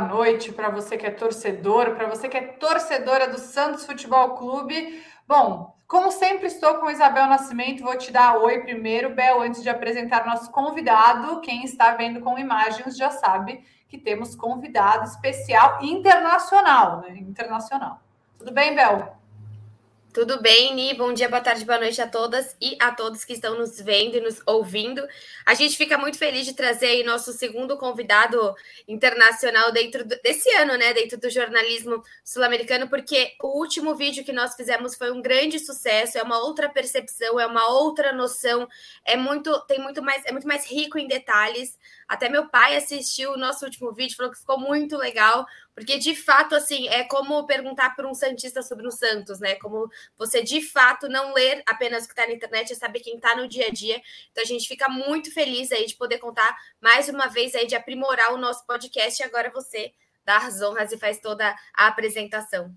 noite para você que é torcedor, para você que é torcedora do Santos Futebol Clube. Bom, como sempre, estou com Isabel Nascimento. Vou te dar oi primeiro, Bel, antes de apresentar nosso convidado. Quem está vendo com imagens já sabe que temos convidado especial internacional, né? Internacional. Tudo bem, Bel? Tudo bem, Ni? Bom dia, boa tarde, boa noite a todas e a todos que estão nos vendo e nos ouvindo. A gente fica muito feliz de trazer aí nosso segundo convidado internacional dentro desse ano, né? Dentro do jornalismo sul-americano, porque o último vídeo que nós fizemos foi um grande sucesso, é uma outra percepção, é uma outra noção, é muito, tem muito mais, é muito mais rico em detalhes. Até meu pai assistiu o nosso último vídeo, falou que ficou muito legal, porque de fato, assim, é como perguntar para um Santista sobre o Santos, né? Como você de fato não ler apenas o que está na internet, é saber quem está no dia a dia. Então a gente fica muito feliz aí de poder contar mais uma vez aí de aprimorar o nosso podcast. E agora você dá as honras e faz toda a apresentação.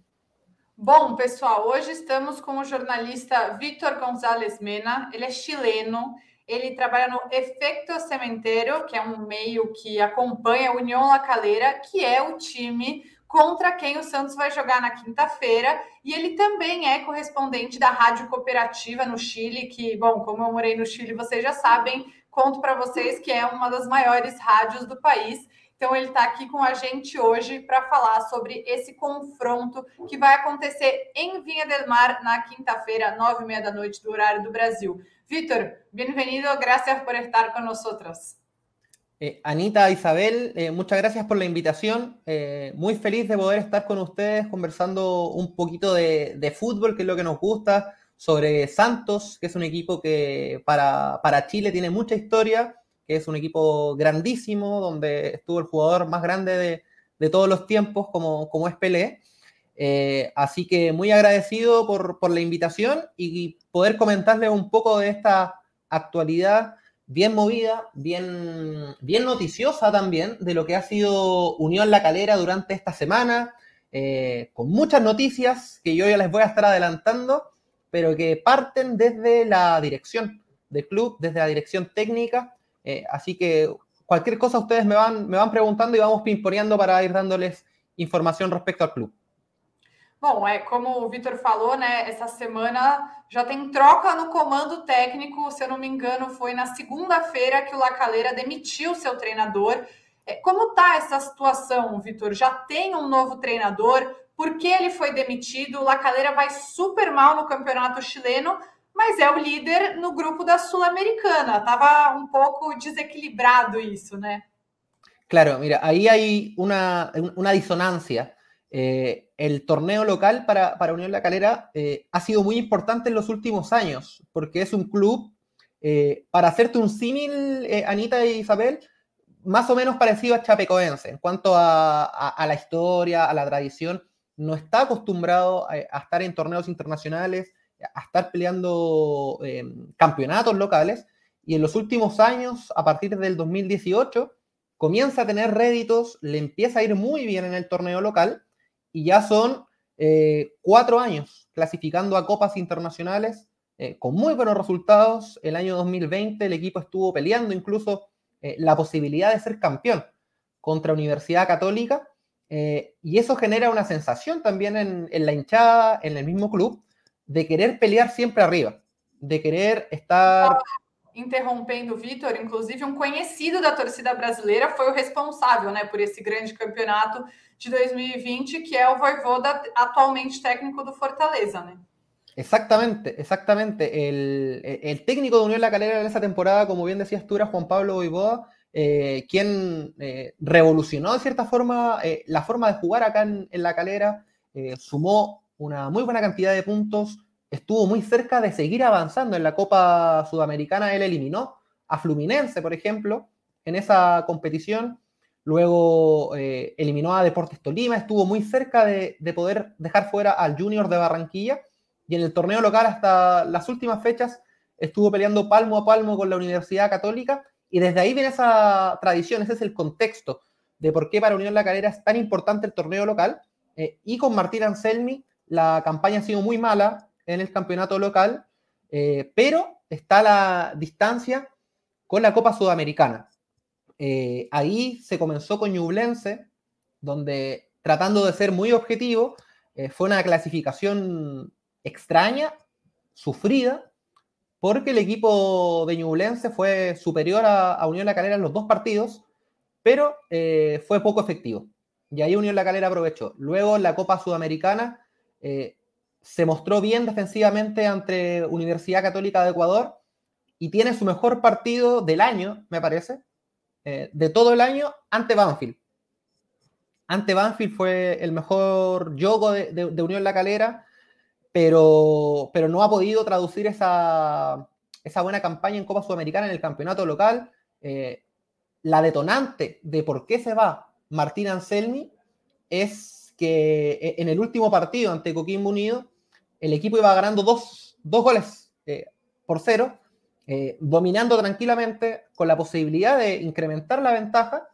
Bom, pessoal, hoje estamos com o jornalista Vitor Gonzalez Mena. Ele é chileno. Ele trabalha no Efecto Cementeiro, que é um meio que acompanha a União La Calera, que é o time contra quem o Santos vai jogar na quinta-feira. E ele também é correspondente da Rádio Cooperativa no Chile, que, bom, como eu morei no Chile, vocês já sabem, conto para vocês que é uma das maiores rádios do país. Então, ele está aqui com a gente hoje para falar sobre esse confronto que vai acontecer em Vinha del Mar na quinta-feira, nove e meia da noite, do horário do Brasil. Víctor, bienvenido, gracias por estar con nosotros. Eh, Anita, Isabel, eh, muchas gracias por la invitación. Eh, muy feliz de poder estar con ustedes conversando un poquito de, fútbol, que es lo que nos gusta, sobre Santos, que es un equipo que para, Chile tiene mucha historia, que es un equipo grandísimo, donde estuvo el jugador más grande de, todos los tiempos, como, como es Pelé. Eh, así que muy agradecido por, la invitación y poder comentarles un poco de esta actualidad bien movida, bien, noticiosa también, de lo que ha sido Unión La Calera durante esta semana, eh, con muchas noticias que yo ya les voy a estar adelantando, pero que parten desde la dirección del club, desde la dirección técnica. Eh, así que cualquier cosa ustedes me van, me van preguntando y vamos pimponeando para ir dándoles información respecto al club. Bom, é como o Vitor falou, né? Essa semana já tem troca no comando técnico. Se eu não me engano, foi na segunda-feira que o Lacaleira demitiu seu treinador. É, como está essa situação, Vitor? Já tem um novo treinador? Por que ele foi demitido? O Lacaleira vai super mal no campeonato chileno, mas é o líder no grupo da Sul-Americana. Tava um pouco desequilibrado isso, né? Claro, mira, aí há uma, uma dissonância. Eh, el torneo local para, Unión La Calera eh, ha sido muy importante en los últimos años, porque es un club, eh, para hacerte un símil, Anita y Isabel, más o menos parecido a Chapecoense en cuanto a, la historia, a la tradición. No está acostumbrado a, estar en torneos internacionales, a estar peleando campeonatos locales, y en los últimos años, a partir del 2018, comienza a tener réditos, le empieza a ir muy bien en el torneo local y ya son eh, cuatro años clasificando a copas internacionales eh, con muy buenos resultados. El año 2020 el equipo estuvo peleando incluso eh, la posibilidad de ser campeón contra Universidad Católica y eso genera una sensación también en, en, la hinchada, en el mismo club, de querer pelear siempre arriba, de querer estar interrompendo o Vitor, inclusive um conhecido da torcida brasileira foi o responsável né, por esse grande campeonato de 2020, que é o Voivoda, atualmente técnico do Fortaleza, né? Exactamente, exactamente. El, el, técnico de Unión La Calera en esa temporada, como bien decías tú, era Juan Pablo Voivoda, eh, quien eh, revolucionó de cierta forma eh, la forma de jugar acá en, en La Calera, eh, sumó una muy buena cantidad de puntos, estuvo muy cerca de seguir avanzando en la Copa Sudamericana. Él eliminó a Fluminense, por ejemplo, en esa competición. Luego eh, eliminó a Deportes Tolima, estuvo muy cerca de, poder dejar fuera al Junior de Barranquilla. Y en el torneo local, hasta las últimas fechas, estuvo peleando palmo a palmo con la Universidad Católica. Y desde ahí viene esa tradición, ese es el contexto de por qué para Unión La Calera es tan importante el torneo local. Eh, y con Martín Anselmi, la campaña ha sido muy mala, en el campeonato local, eh, pero está la distancia con la Copa Sudamericana. Eh, ahí se comenzó con Ñublense, donde tratando de ser muy objetivo, eh, fue una clasificación extraña, sufrida, porque el equipo de Ñublense fue superior a, Unión La Calera en los dos partidos, pero fue poco efectivo. Y ahí Unión La Calera aprovechó. Luego la Copa Sudamericana se mostró bien defensivamente ante Universidad Católica de Ecuador y tiene su mejor partido del año, me parece, de todo el año ante Banfield ante Banfield fue el mejor juego de, Unión La Calera, pero, pero no ha podido traducir esa, buena campaña en Copa Sudamericana en el campeonato local. Eh, la detonante de por qué se va Martín Anselmi es que e, en el último partido ante Coquimbo Unido, el equipo iba ganando dos, goles eh, por cero, eh, dominando tranquilamente con la posibilidad de incrementar la ventaja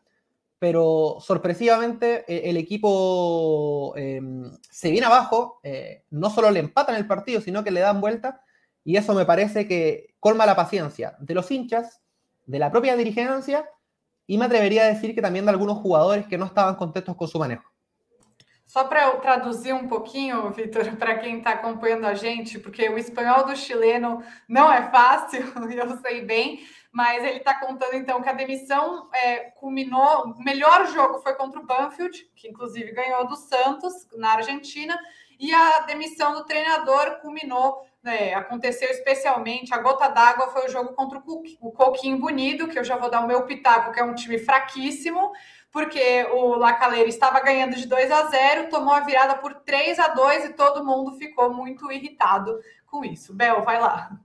pero sorpresivamente eh, el equipo em, se viene abajo, no solo le empatan el partido, sino que le dan vuelta, y eso me parece que colma la paciencia de los hinchas, de la propia dirigencia, y me atrevería a decir que también de algunos jugadores que no estaban contentos con su manejo. Só para traduzir um pouquinho, Vitor, para quem está acompanhando a gente, porque o espanhol do chileno não é fácil, eu sei bem, mas ele está contando então que a demissão é, culminou. O melhor jogo foi contra o Banfield, que inclusive ganhou do Santos na Argentina, e a demissão do treinador culminou. Né, aconteceu especialmente, a gota d'água foi o jogo contra o Coquinho Bonito, que eu já vou dar o meu pitaco, que é um time fraquíssimo, porque o Lacaleira estava ganhando de 2 a 0, tomou a virada por 3 a 2 e todo mundo ficou muito irritado com isso. Bel, vai lá.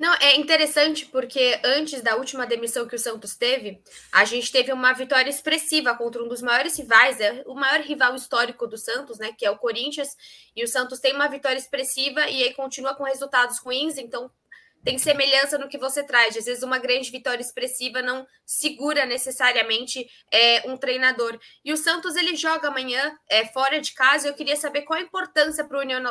Não, é interessante porque antes da última demissão que o Santos teve, a gente teve uma vitória expressiva contra um dos maiores rivais, é o maior rival histórico do Santos, né, que é o Corinthians, e o Santos tem uma vitória expressiva e aí continua com resultados ruins, então tem semelhança no que você traz. Às vezes, uma grande vitória expressiva não segura necessariamente é, um treinador. E o Santos ele joga amanhã é, fora de casa. Eu queria saber qual a importância para o União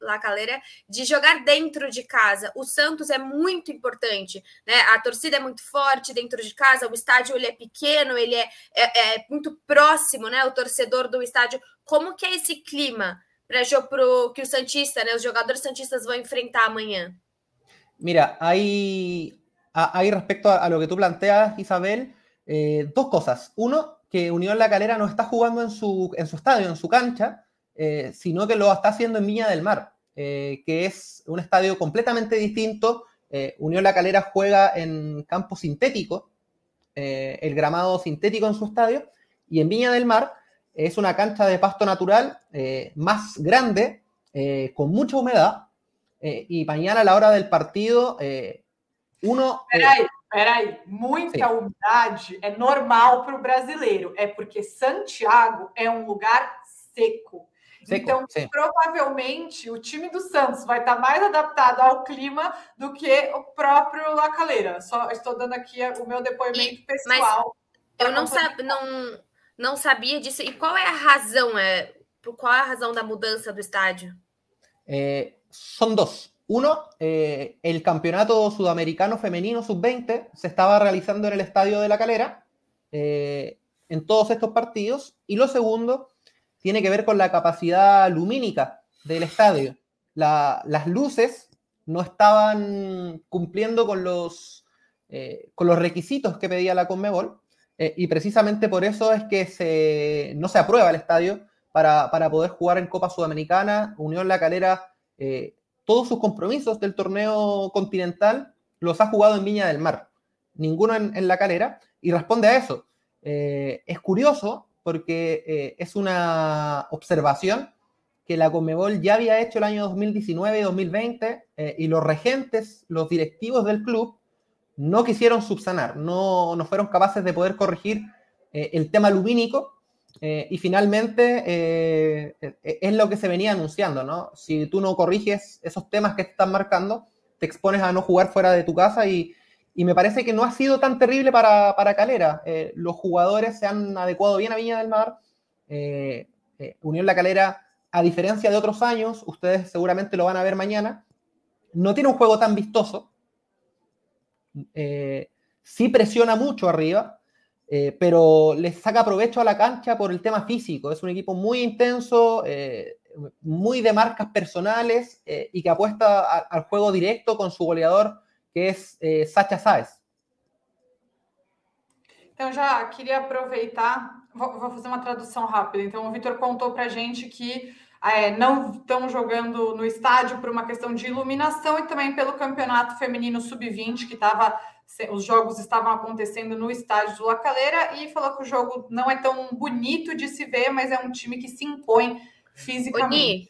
La Calera de jogar dentro de casa. O Santos é muito importante, né? A torcida é muito forte dentro de casa. O estádio ele é pequeno, ele é, é, é muito próximo, né? O torcedor do estádio. Como que é esse clima para que o Santista, né? Os jogadores santistas vão enfrentar amanhã? Mira, hay, hay respecto a, lo que tú planteas, Isabel, eh, dos cosas. Uno, que Unión La Calera no está jugando en su, estadio, en su cancha, eh, sino que lo está haciendo en Viña del Mar, eh, que es un estadio completamente distinto. Unión La Calera juega en campo sintético, el gramado sintético en su estadio, y en Viña del Mar es una cancha de pasto natural más grande, con mucha humedad, eh, y mañana a la hora del partido, eh, uno. Peraí, peraí. Muita Sim. umidade é normal para o brasileiro. É porque Santiago é um lugar seco. seco então, sim. provavelmente, o time do Santos vai estar mais adaptado ao clima do que o próprio Lacaleira. Só estou dando aqui o meu depoimento e, pessoal. eu não, sab, não, não sabia disso. E qual é a razão? É, qual é a razão da mudança do estádio? É, son dos. Uno, eh, el campeonato sudamericano femenino sub-20 se estaba realizando en el Estadio de la Calera eh, en todos estos partidos. Y lo segundo, tiene que ver con la capacidad lumínica del estadio. las luces no estaban cumpliendo con los, eh, con los requisitos que pedía la Conmebol. y precisamente por eso es que se, no se aprueba el estadio para, para poder jugar en Copa Sudamericana. Unión La Calera eh, todos sus compromisos del torneo continental los ha jugado en Viña del Mar, ninguno en, la calera, y responde a eso. Eh, es curioso porque eh, es una observación que la Conmebol ya había hecho el año 2019 y 2020 y los regentes, los directivos del club, no quisieron subsanar, no, no fueron capaces de poder corregir el tema lumínico eh, y finalmente eh, eh, es lo que se venía anunciando, ¿no? Si tú no corriges esos temas que te están marcando, te expones a no jugar fuera de tu casa y, y me parece que no ha sido tan terrible para, para Calera. los jugadores se han adecuado bien a Viña del Mar. Unión La Calera, a diferencia de otros años, ustedes seguramente lo van a ver mañana, no tiene un juego tan vistoso. sí presiona mucho arriba, eh, pero les saca provecho a la cancha por el tema físico. Es un equipo muy intenso, eh, muy de marcas personales eh, y que apuesta al juego directo con su goleador, que es Sacha Sáez. Então, já queria aproveitar, vou, vou, fazer uma tradução rápida. Então, o Vitor contou para gente que é, não estão jogando no estádio por uma questão de iluminação e também pelo campeonato feminino sub-20, que estava os jogos estavam acontecendo no estádio do La Calera e falou que o jogo não é tão bonito de se ver, mas é um time que se impõe fisicamente. Oni,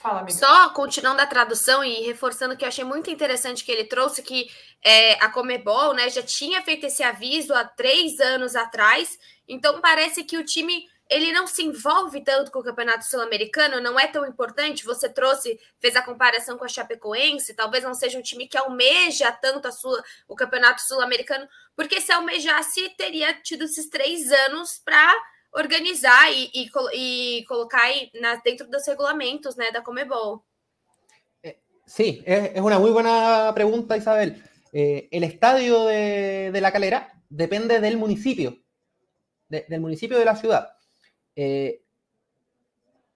Fala. Só continuando a tradução e reforçando que eu achei muito interessante que ele trouxe que é, a Comebol né, já tinha feito esse aviso há três anos atrás, então parece que o time ele não se envolve tanto com o Campeonato Sul-Americano, não é tão importante. Você trouxe, fez a comparação com a Chapecoense, talvez não seja um time que almeja tanto a sua, o Campeonato Sul-Americano, porque se almejasse, teria tido esses três anos para organizar e, e, e colocar na, dentro dos regulamentos né, da Comebol. Sí, es, es, una muy buena pregunta, Isabel. Eh, el estadio de, de, La Calera depende del municipio, de, del municipio de la ciudad. Eh,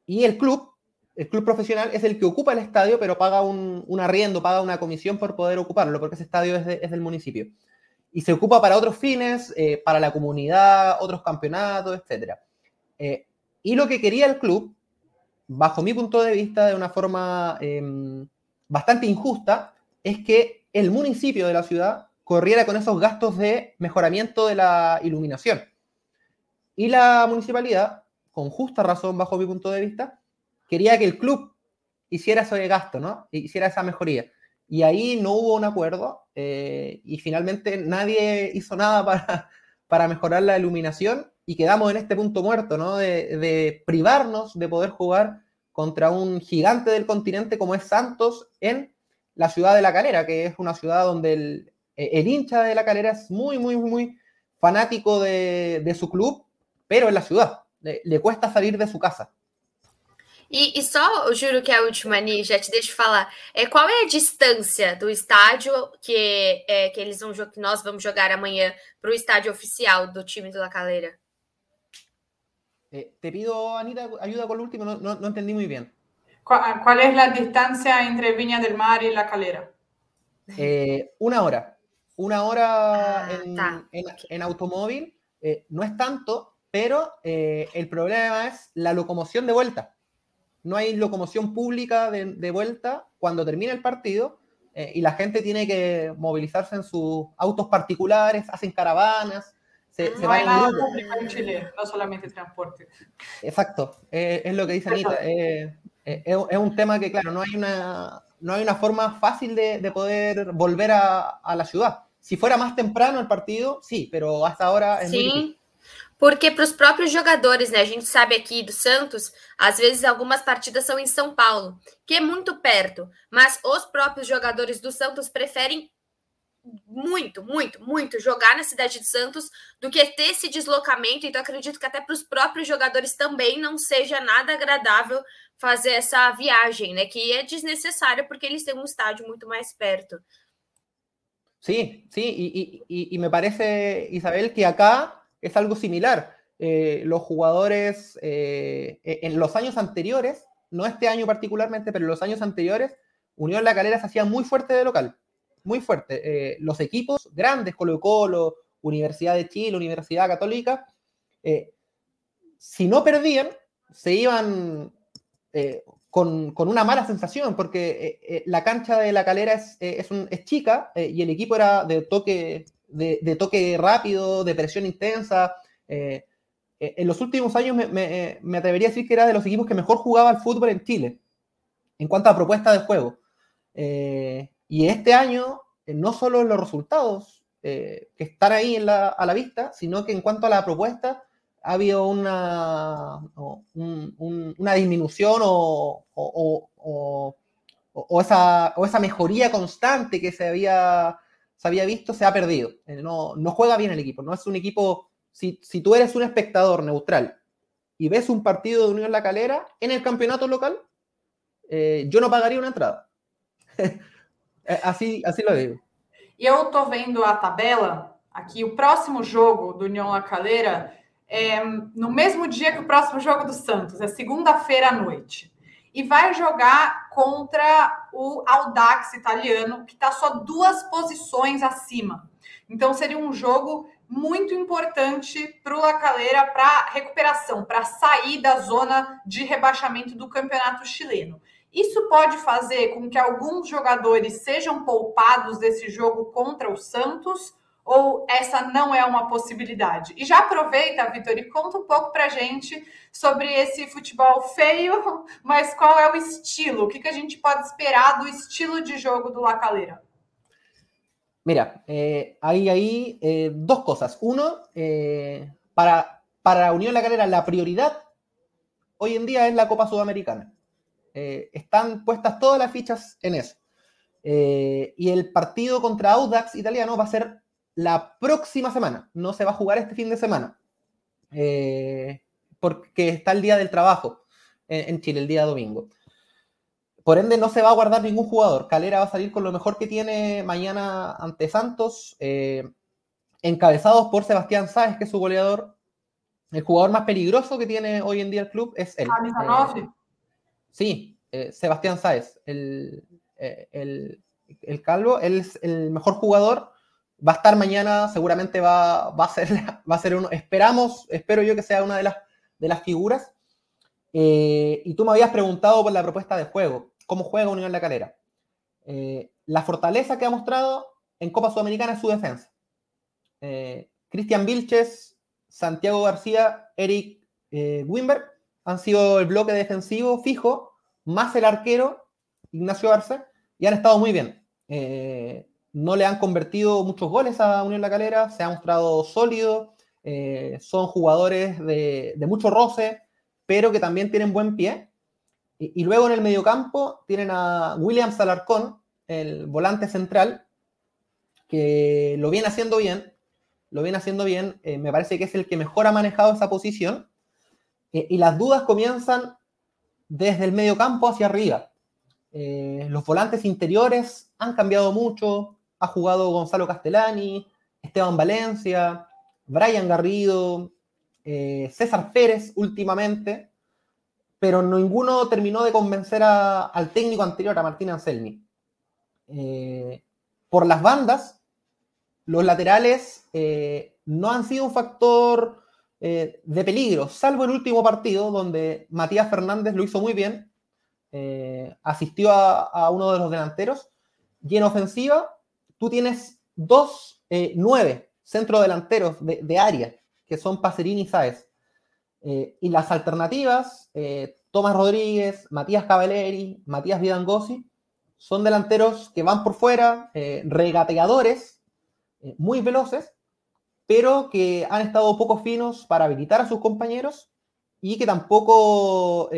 y el club, el club profesional, es el que ocupa el estadio, pero paga un, un arriendo, paga una comisión por poder ocuparlo, porque ese estadio es, del municipio. Y se ocupa para otros fines, eh, para la comunidad, otros campeonatos, etc. Eh, y lo que quería el club, bajo mi punto de vista, de una forma em, bastante injusta, es que el municipio de la ciudad corriera con esos gastos de mejoramiento de la iluminación. Y la municipalidad con justa razón, bajo mi punto de vista, quería que el club hiciera ese gasto, ¿no? Hiciera esa mejoría. Y ahí no hubo un acuerdo eh, y finalmente nadie hizo nada para, para mejorar la iluminación y quedamos en este punto muerto, ¿no? De, privarnos de poder jugar contra un gigante del continente como es Santos en la ciudad de La Calera, que es una ciudad donde el, el hincha de La Calera es muy, muy, muy fanático de, de su club, pero en la ciudad. Le, cuesta sair de sua casa. E, e, só, eu juro que é a última, Ni, já te deixo falar. É, qual é a distância do estádio que, é, que eles vão que nós vamos jogar amanhã para o estádio oficial do time do La Calera? Eh, te pido, Anita, ajuda com o último, não, não, não entendi muito bem. Qual, qual é a distância entre Viña del Mar e La Calera? Eh, una hora. Una hora ah, en, en, en, automóvil. Eh, no es tanto, pero eh, el problema es la locomoción de vuelta. No hay locomoción pública de, vuelta cuando termina el partido eh, y la gente tiene que movilizarse en sus autos particulares, hacen caravanas, se, no hay nada público en Chile, no solamente transporte. Exacto, eh, es lo que dice Anita. es un tema que, claro, no hay una, no hay una forma fácil de, poder volver a, la ciudad. Si fuera más temprano el partido, sí, pero hasta ahora es muy difícil. Porque para os próprios jogadores, né? A gente sabe aqui do Santos, às vezes algumas partidas são em São Paulo, que é muito perto, mas os próprios jogadores do Santos preferem muito, muito, muito jogar na cidade de Santos do que ter esse deslocamento. Então, acredito que até para os próprios jogadores também não seja nada agradável fazer essa viagem, né? Que é desnecessária porque eles têm um estádio muito mais perto. Sim, sim, e, e, e me parece, Isabel, que acá es algo similar. Eh, los jugadores eh, e, en los años anteriores, no este año particularmente, pero en los años anteriores, Unión La Calera se hacía muy fuerte de local, muy fuerte. Eh, los equipos grandes, Colo Colo, Universidad de Chile, Universidad Católica, si no perdían, se iban con, una mala sensación, porque la cancha de La Calera es, es chica y el equipo era de toque de, toque rápido, de presión intensa. Eh, eh, en los últimos años me, atrevería a decir que era de los equipos que mejor jugaba el fútbol en Chile, en cuanto a propuesta de juego. Eh, y este año, no solo los resultados que están ahí a la vista, sino que en cuanto a la propuesta, ha habido una, una disminución o, o, esa, o esa mejoría constante que se había se había visto, se ha perdido. Eh, no, no juega bien el equipo. No es un equipo. Si, si tú eres un espectador neutral y ves un partido de Unión La Calera en el campeonato local, eh, yo no pagaría una entrada. Eh, así, así lo digo. E eu estou vendo a tabela aqui, o próximo jogo do União La Calera é no mesmo dia que o próximo jogo do Santos, é segunda-feira à noite. E vai jogar contra o Audax italiano, que está só duas posições acima. Então seria um jogo muito importante para o La Calera para recuperação, para sair da zona de rebaixamento do campeonato chileno. Isso pode fazer com que alguns jogadores sejam poupados desse jogo contra o Santos ou essa não é uma possibilidade? E já aproveita, Vitor, e conta um pouco para gente sobre esse futebol feio, mas qual é o estilo? O que, que a gente pode esperar do estilo de jogo do La Calera? Mira, eh, hay ahí eh, dos cosas. Uno, eh, para, para Unión La Calera la prioridad hoy en día es la Copa Sudamericana. Eh, están puestas todas las fichas en eso. Eh, y el partido contra Audax italiano va a ser la próxima semana, no se va a jugar este fin de semana, eh, porque está el día del trabajo en, Chile, el día domingo. Por ende, no se va a guardar ningún jugador. Calera va a salir con lo mejor que tiene mañana ante Santos, eh, encabezados por Sebastián Sáez, que es su goleador. El jugador más peligroso que tiene hoy en día el club es él. Ah, eh, sí, Sebastián Sáez, el, el, el calvo, él es el mejor jugador va a estar mañana, seguramente va, va, a, ser, va a ser uno, esperamos, espero yo que sea una de las, de las figuras. Eh, y tú me habías preguntado por la propuesta de juego, cómo juega Unión La Calera. Eh, la fortaleza que ha mostrado en Copa Sudamericana es su defensa. Eh, Cristian Vilches, Santiago García, Eric Wimber han sido el bloque defensivo fijo, más el arquero, Ignacio Arce, y han estado muy bien no le han convertido muchos goles a Unión La Calera, se ha mostrado sólido, eh, son jugadores de, mucho roce, pero que también tienen buen pie. Y, luego en el mediocampo tienen a William Salarcón, el volante central, que lo viene haciendo bien, lo viene haciendo bien, eh, me parece que es el que mejor ha manejado esa posición, eh, y las dudas comienzan desde el mediocampo hacia arriba. los volantes interiores han cambiado mucho, ha jugado Gonzalo Castellani, Esteban Valencia, Brian Garrido, eh, César Pérez últimamente, pero ninguno terminó de convencer al técnico anterior, a Martín Anselmi. Eh, por las bandas, los laterales eh, no han sido un factor de peligro, salvo el último partido donde Matías Fernández lo hizo muy bien, asistió a, a uno de los delanteros, y en ofensiva tú tienes dos eh, nueve centrodelanteros de, área, que son Pacerini y Sáez. Eh, y las alternativas, eh, Tomás Rodríguez, Matías Cavaleri, Matías Vidangosi, son delanteros que van por fuera, regateadores, muy veloces, pero que han estado poco finos para habilitar a sus compañeros y que tampoco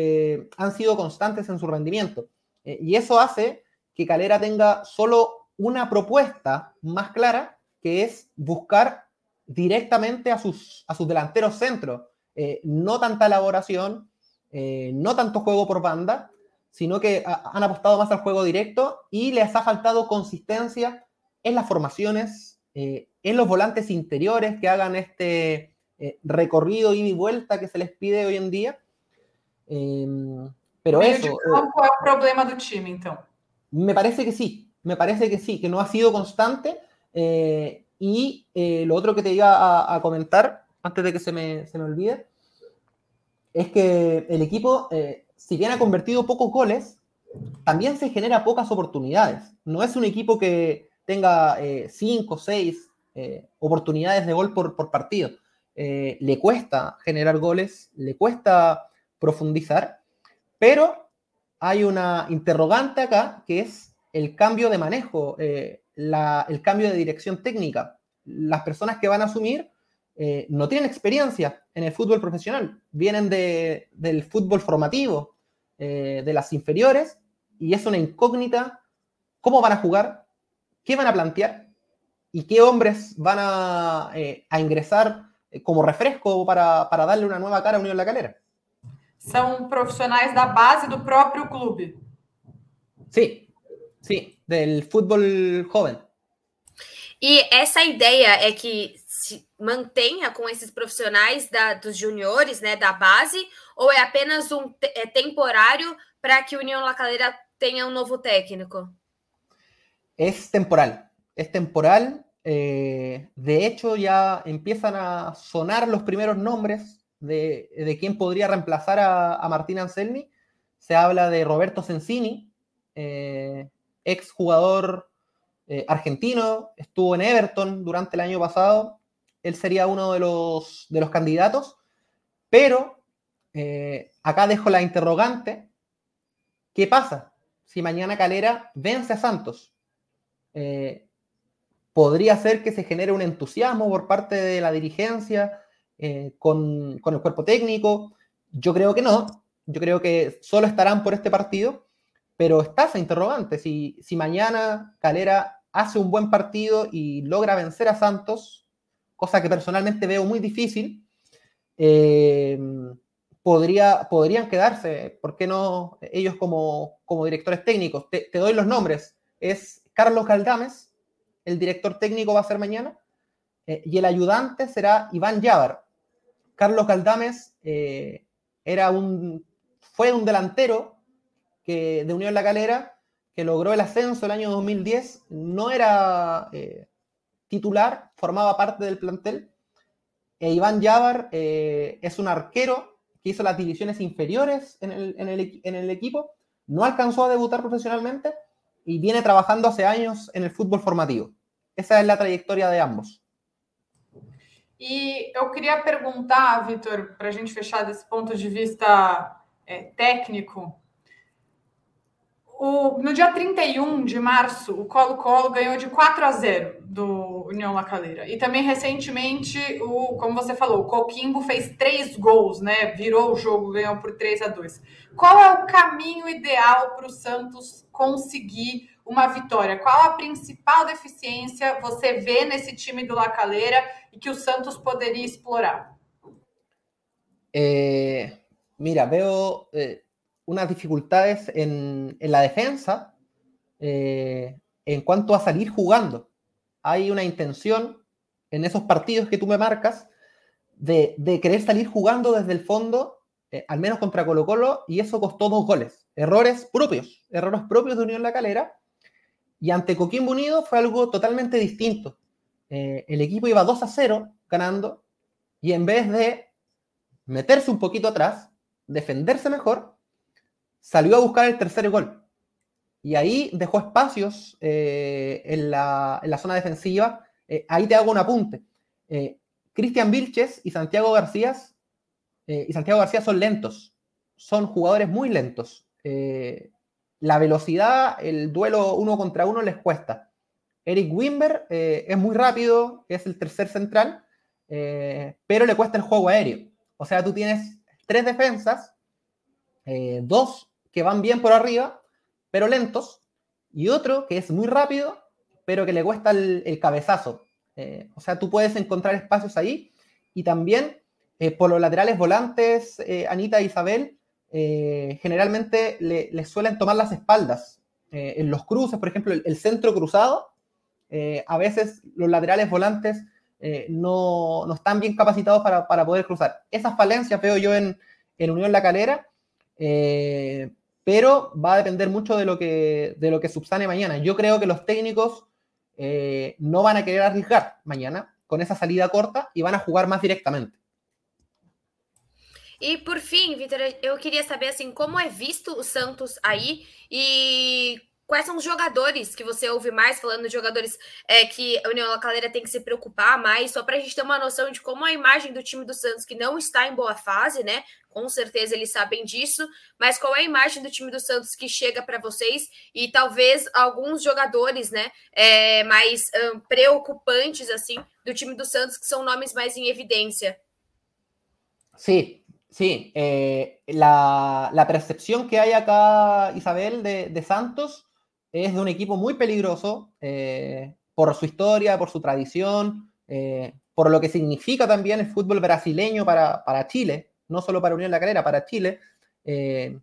han sido constantes en su rendimiento. y eso hace que Calera tenga solo una propuesta más clara que es buscar directamente a sus, a sus delanteros centros. Eh, no tanta elaboración, eh, no tanto juego por banda, sino que han apostado más al juego directo y les ha faltado consistencia en las formaciones, eh, en los volantes interiores que hagan este recorrido ida y vuelta que se les pide hoy en día. Em, pero eso. ¿Cuál es el problema del time, entonces? Me parece que sí, me parece que sí, que no ha sido constante. Eh, y eh, lo otro que te iba a, comentar, antes de que se me, se me, olvide, es que el equipo, eh, si bien ha convertido pocos goles, también se genera pocas oportunidades. No es un equipo que tenga cinco o seis oportunidades de gol por, por partido. le cuesta generar goles, le cuesta profundizar, pero hay una interrogante acá que es el cambio de manejo, eh, el cambio de dirección técnica. Las personas que van a asumir eh, no tienen experiencia en el fútbol profesional, vienen del fútbol formativo, eh, de las inferiores, y es una incógnita cómo van a jugar, qué van a plantear y qué hombres van a, ingresar como refresco para, darle una nueva cara a Unión La Calera. Son profesionales de la base del propio club. Sí, Sí, del fútbol joven. E essa ideia é que se mantenha com esses profissionais da, dos juniores, né, da base, ou é apenas um é temporário para que União La Calera tenha um novo técnico? É temporal. É temporal. Eh, de hecho, ya empiezan a sonar los primeros nombres de, de quién podría reemplazar a, a, Martín Anselmi. Se habla de Roberto Sensini, eh, ex jugador eh, argentino, estuvo en Everton durante el año pasado, él sería uno de los, de los candidatos, pero eh, acá dejo la interrogante, ¿qué pasa si mañana Calera vence a Santos? Eh, podría ser que se genere un entusiasmo por parte de la dirigencia con, con el cuerpo técnico. Yo creo que no. Yo creo que solo estarán por este partido, pero está esa interrogante. Si, si mañana Calera hace un buen partido y logra vencer a Santos, cosa que personalmente veo muy difícil, eh, podría, podrían quedarse, ¿por qué no ellos como, como directores técnicos? Te, doy los nombres. Es Carlos Galdames, el director técnico va a ser mañana, eh, y el ayudante será Iván Yavar. Carlos Galdames eh, era un, fue un delantero que, de Unión La Calera que logró el ascenso el año 2010, no era eh, titular, formaba parte del plantel. E Iván Yavar eh, es un arquero que hizo las divisiones inferiores en el, en, el, en el, equipo, no alcanzó a debutar profesionalmente y viene trabajando hace años en el fútbol formativo. Esa es la trayectoria de ambos. E eu queria perguntar, Vitor, para a gente fechar desse ponto de vista é, técnico, O, no dia 31 de março, o Colo-Colo ganhou de 4 a 0 do União La Calera. E também recentemente, o, como você falou, o Coquimbo fez três gols, né? Virou o jogo, ganhou por 3 a 2. Qual é o caminho ideal para o Santos conseguir uma vitória? Qual a principal deficiência você vê nesse time do La Calera e que o Santos poderia explorar? É, mira, veo. Eh unas dificultades en, la defensa eh, en cuanto a salir jugando. Hay una intención en esos partidos que tú me marcas de, querer salir jugando desde el fondo, eh, al menos contra Colo Colo, y eso costó dos goles. Errores propios, errores propios de Unión La Calera. Y ante Coquimbo Unido fue algo totalmente distinto. Eh, el equipo iba 2 a 0 ganando y en vez de meterse un poquito atrás, defenderse mejor, salió a buscar el tercer gol. Y ahí dejó espacios eh, en, la, zona defensiva. Eh, ahí te hago un apunte. Eh, Cristian Vilches y Santiago García y Santiago García son lentos. Son jugadores muy lentos. la velocidad, el duelo uno contra uno les cuesta. Eric Wimber es muy rápido, es el tercer central, pero le cuesta el juego aéreo. O sea, tú tienes tres defensas, dos que van bien por arriba, pero lentos, y otro que es muy rápido, pero que le cuesta el, cabezazo. Eh, o sea, tú puedes encontrar espacios ahí, y también eh, por los laterales volantes, eh, Anita e Isabel, generalmente les suelen tomar las espaldas. en los cruces, por ejemplo, el, centro cruzado, a veces los laterales volantes no, no, están bien capacitados para, para, poder cruzar. Esas falencias veo yo en, en Unión La Calera, pero va a depender mucho de lo que, de lo que subsane mañana. Yo creo que los técnicos eh, no van a querer arriesgar mañana con esa salida corta y van a jugar más directamente. E por fim, Vitor, eu queria saber assim, como é visto o Santos aí e Quais são os jogadores que você ouve mais falando de jogadores é, que a União Lacaleira tem que se preocupar mais, só para a gente ter uma noção de como a imagem do time do Santos, que não está em boa fase, né? Com certeza eles sabem disso, mas qual é a imagem do time do Santos que chega para vocês e talvez alguns jogadores, né, é, mais um, preocupantes assim do time do Santos que são nomes mais em evidência? Sim, Sí, eh, la, la, percepción que hay acá, Isabel, de, de Santos es de un equipo muy peligroso eh, por su historia, por su tradición, eh, por lo que significa también el fútbol brasileño para, Chile, no solo para Unión La Calera, para Chile. Eh,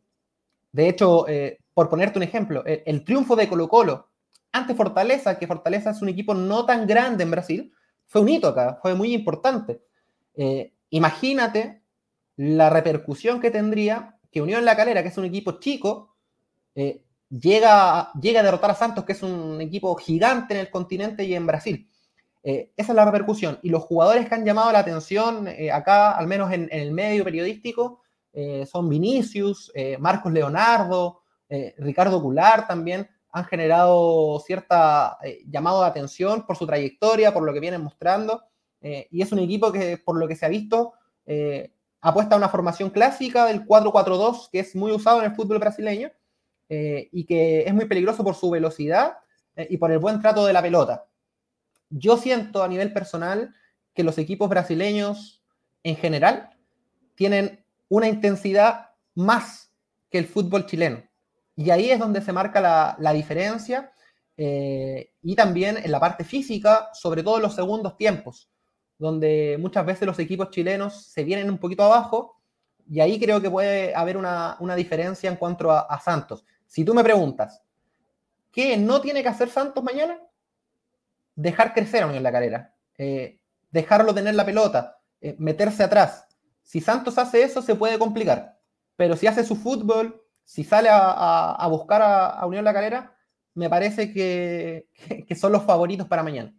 de hecho, por ponerte un ejemplo, el, triunfo de Colo Colo ante Fortaleza, que Fortaleza es un equipo no tan grande en Brasil, fue un hito acá, fue muy importante. Imagínate la repercusión que tendría que Unión La Calera, que es un equipo chico, llega, llega a derrotar a Santos, que es un equipo gigante en el continente y en Brasil. Eh, esa es la repercusión. Y los jugadores que han llamado la atención acá, al menos en, el medio periodístico, son Vinicius, Marcos Leonardo, Ricardo Goulart también, han generado cierta llamado de atención por su trayectoria, por lo que vienen mostrando. Eh, y es un equipo que, por lo que se ha visto, eh, apuesta a una formación clásica del 4-4-2, que es muy usado en el fútbol brasileño eh, y que es muy peligroso por su velocidad y por el buen trato de la pelota. Yo siento a nivel personal que los equipos brasileños en general tienen una intensidad más que el fútbol chileno. Y ahí es donde se marca la, la diferencia y también en la parte física, sobre todo en los segundos tiempos donde muchas veces los equipos chilenos se vienen un poquito abajo y ahí creo que puede haber una, diferencia en cuanto a, Santos. Si tú me preguntas, ¿qué no tiene que hacer Santos mañana? Dejar crecer a Unión La Calera, eh, dejarlo tener la pelota, eh, meterse atrás. Si Santos hace eso, se puede complicar. Pero si hace su fútbol, si sale a, buscar a, Unión La Calera, me parece que son los favoritos para mañana.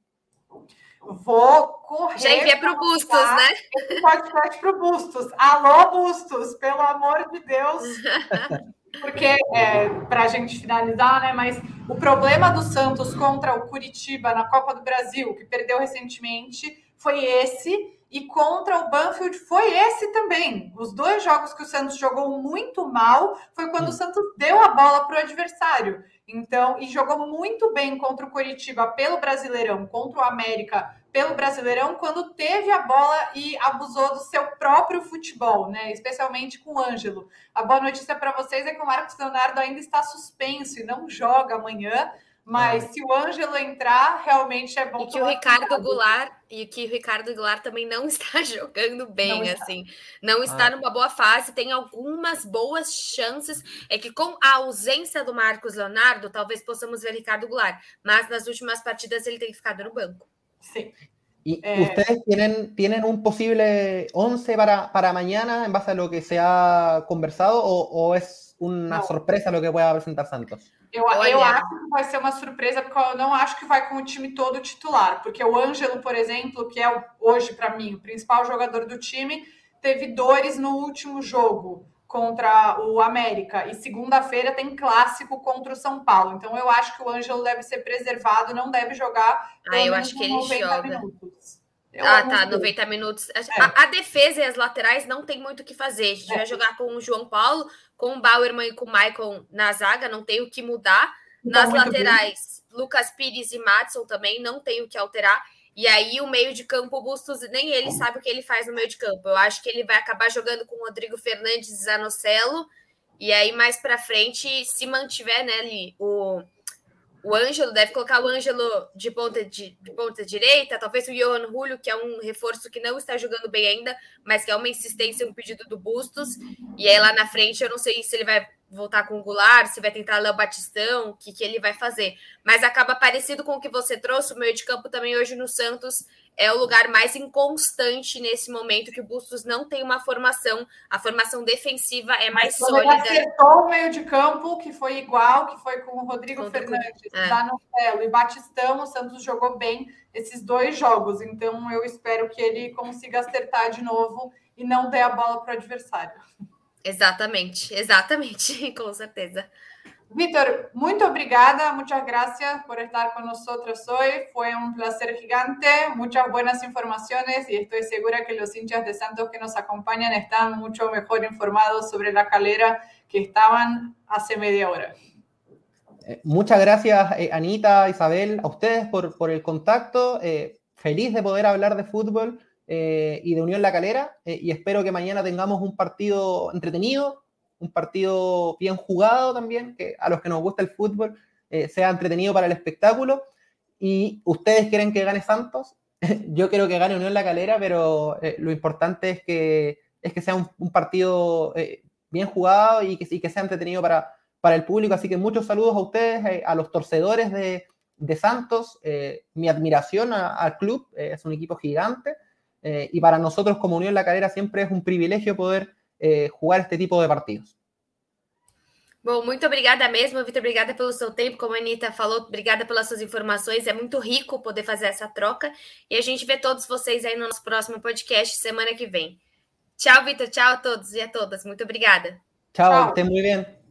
Vou correr. Já envia para o Bustos, né? Esse podcast para o Bustos. Alô, Bustos, pelo amor de Deus. Porque, é, para a gente finalizar, né? Mas o problema do Santos contra o Curitiba na Copa do Brasil, que perdeu recentemente, foi esse. E contra o Banfield foi esse também. Os dois jogos que o Santos jogou muito mal foi quando o Santos deu a bola para o adversário. Então, e jogou muito bem contra o Coritiba pelo Brasileirão, contra o América pelo Brasileirão, quando teve a bola e abusou do seu próprio futebol, né? Especialmente com o Ângelo. A boa notícia para vocês é que o Marcos Leonardo ainda está suspenso e não joga amanhã. Mas é. se o Ângelo entrar, realmente é bom. E que o Ricardo cuidado. Goulart e que o Ricardo Goulart também não está jogando bem, não assim, não está ah. numa boa fase, tem algumas boas chances. É que com a ausência do Marcos Leonardo, talvez possamos ver Ricardo Goulart, mas nas últimas partidas ele tem ficado no banco. Sim. ¿Y eh, ustedes tienen, tienen un posible 11 para, para mañana en base a lo que se ha conversado o, o es una no. sorpresa lo que pueda presentar Santos? Eu, eu acho que vai ser uma surpresa, porque eu não acho que vai com o time todo titular. Porque o Ângelo, por exemplo, que é hoje, para mim, o principal jogador do time, teve dores no último jogo contra o América. E segunda-feira tem clássico contra o São Paulo. Então eu acho que o Ângelo deve ser preservado, não deve jogar. Ah, eu acho que ele joga. Minutos. Eu ah, tá, 90 minutos. É. A, a, defesa e as laterais não tem muito o que fazer. A gente é. vai jogar com o João Paulo, com o Bauerman e com o Michael na zaga, não tem o que mudar. Nas laterais, bem. Lucas Pires e Matson também não tem o que alterar. E aí, o meio de campo, o Bustos, nem ele sabe o que ele faz no meio de campo. Eu acho que ele vai acabar jogando com o Rodrigo Fernandes e Zanocelo. E aí, mais para frente, se mantiver, né, ali, o o Ângelo deve colocar o Ângelo de ponta, de, de, ponta direita, talvez o Johan Julio, que é um reforço que não está jogando bem ainda, mas que é uma insistência, um pedido do Bustos. E aí lá na frente eu não sei se ele vai voltar com o Goulart, se vai tentar Léo Batistão, o que, que ele vai fazer. Mas acaba parecido com o que você trouxe, o meio de campo também hoje no Santos é o lugar mais inconstante nesse momento que o Bustos não tem uma formação. A formação defensiva é mais Mas sólida. Ele acertou o meio de campo, que foi igual, que foi com o Rodrigo Contra Fernandes, é. Danocelo e Batistão. O Santos jogou bem esses dois jogos. Então eu espero que ele consiga acertar de novo e não dê a bola para o adversário. Exatamente, exatamente, com certeza. Víctor, muito obrigada, muchas gracias por estar con nosotros hoy. Fue un placer gigante, muchas buenas informaciones y estoy segura que los hinchas de Santos que nos acompañan están mucho mejor informados sobre la calera que estaban hace media hora. Eh, muchas gracias, eh, Anita, Isabel, a ustedes por, por el contacto. Eh, feliz de poder hablar de fútbol y de Unión La Calera y espero que mañana tengamos un partido entretenido, un partido bien jugado también, que a los que nos gusta el fútbol eh, sea entretenido para el espectáculo. Y ustedes quieren que gane Santos, yo quiero que gane Unión La Calera, pero eh, lo importante es que, es que sea un, partido eh, bien jugado y que, que sea entretenido para, para el público. Así que muchos saludos a ustedes, a los torcedores de, de Santos, mi admiración al club, es un equipo gigante y para nosotros como Unión La Calera siempre es un privilegio poder jugar este tipo de partidos. Bom, muito obrigada mesmo, Vitor. Obrigada pelo seu tempo. Como a Anitta falou, obrigada pelas suas informações. É muito rico poder fazer essa troca. E a gente vê todos vocês aí no nosso próximo podcast semana que vem. Tchau, Vitor. Tchau a todos e a todas. Muito obrigada. Tchau, até muito bem.